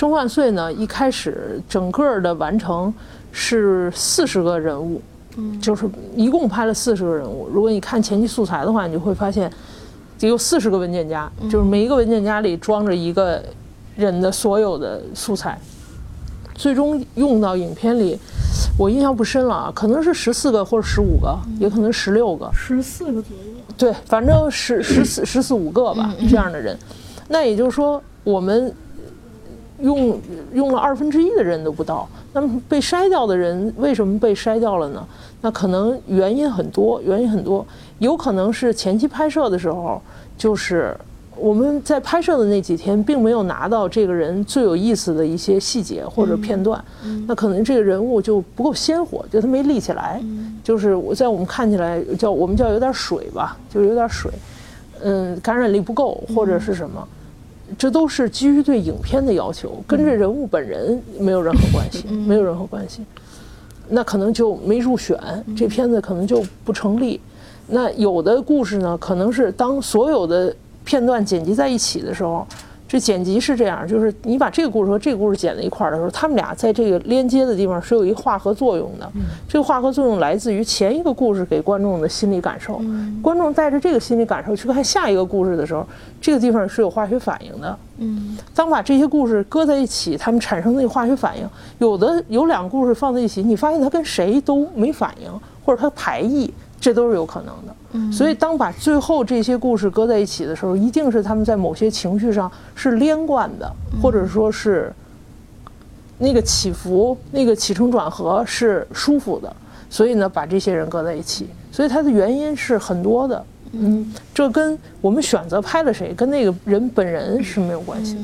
生万岁呢，一开始整个的完成是四十个人物，嗯，就是一共拍了四十个人物。如果你看前期素材的话，你就会发现，有四十个文件夹，就是每一个文件夹里装着一个人的所有的素材，最终用到影片里，我印象不深了啊，可能是十四个或者十五个，也可能十六个，十四个左右。对，反正十十四十四五个吧，这样的人。那也就是说，我们。用用了二分之一的人都不到，那么被筛掉的人为什么被筛掉了呢？那可能原因很多，原因很多，有可能是前期拍摄的时候，就是我们在拍摄的那几天，并没有拿到这个人最有意思的一些细节或者片段，那可能这个人物就不够鲜活，就他没立起来，就是我在我们看起来叫我们叫有点水吧，就有点水，嗯，感染力不够或者是什么。这都是基于对影片的要求，跟这人物本人没有任何关系，没有任何关系。那可能就没入选，这片子可能就不成立。那有的故事呢，可能是当所有的片段剪辑在一起的时候。这剪辑是这样，就是你把这个故事和这个故事剪在一块儿的时候，他们俩在这个连接的地方是有一个化合作用的。这个化合作用来自于前一个故事给观众的心理感受，观众带着这个心理感受去看下一个故事的时候，这个地方是有化学反应的。嗯，当把这些故事搁在一起，他们产生的化学反应，有的有两个故事放在一起，你发现它跟谁都没反应，或者它排异。这都是有可能的，所以当把最后这些故事搁在一起的时候，一定是他们在某些情绪上是连贯的，或者说是那个起伏、那个起承转合是舒服的。所以呢，把这些人搁在一起，所以它的原因是很多的。嗯，这跟我们选择拍了谁，跟那个人本人是没有关系的。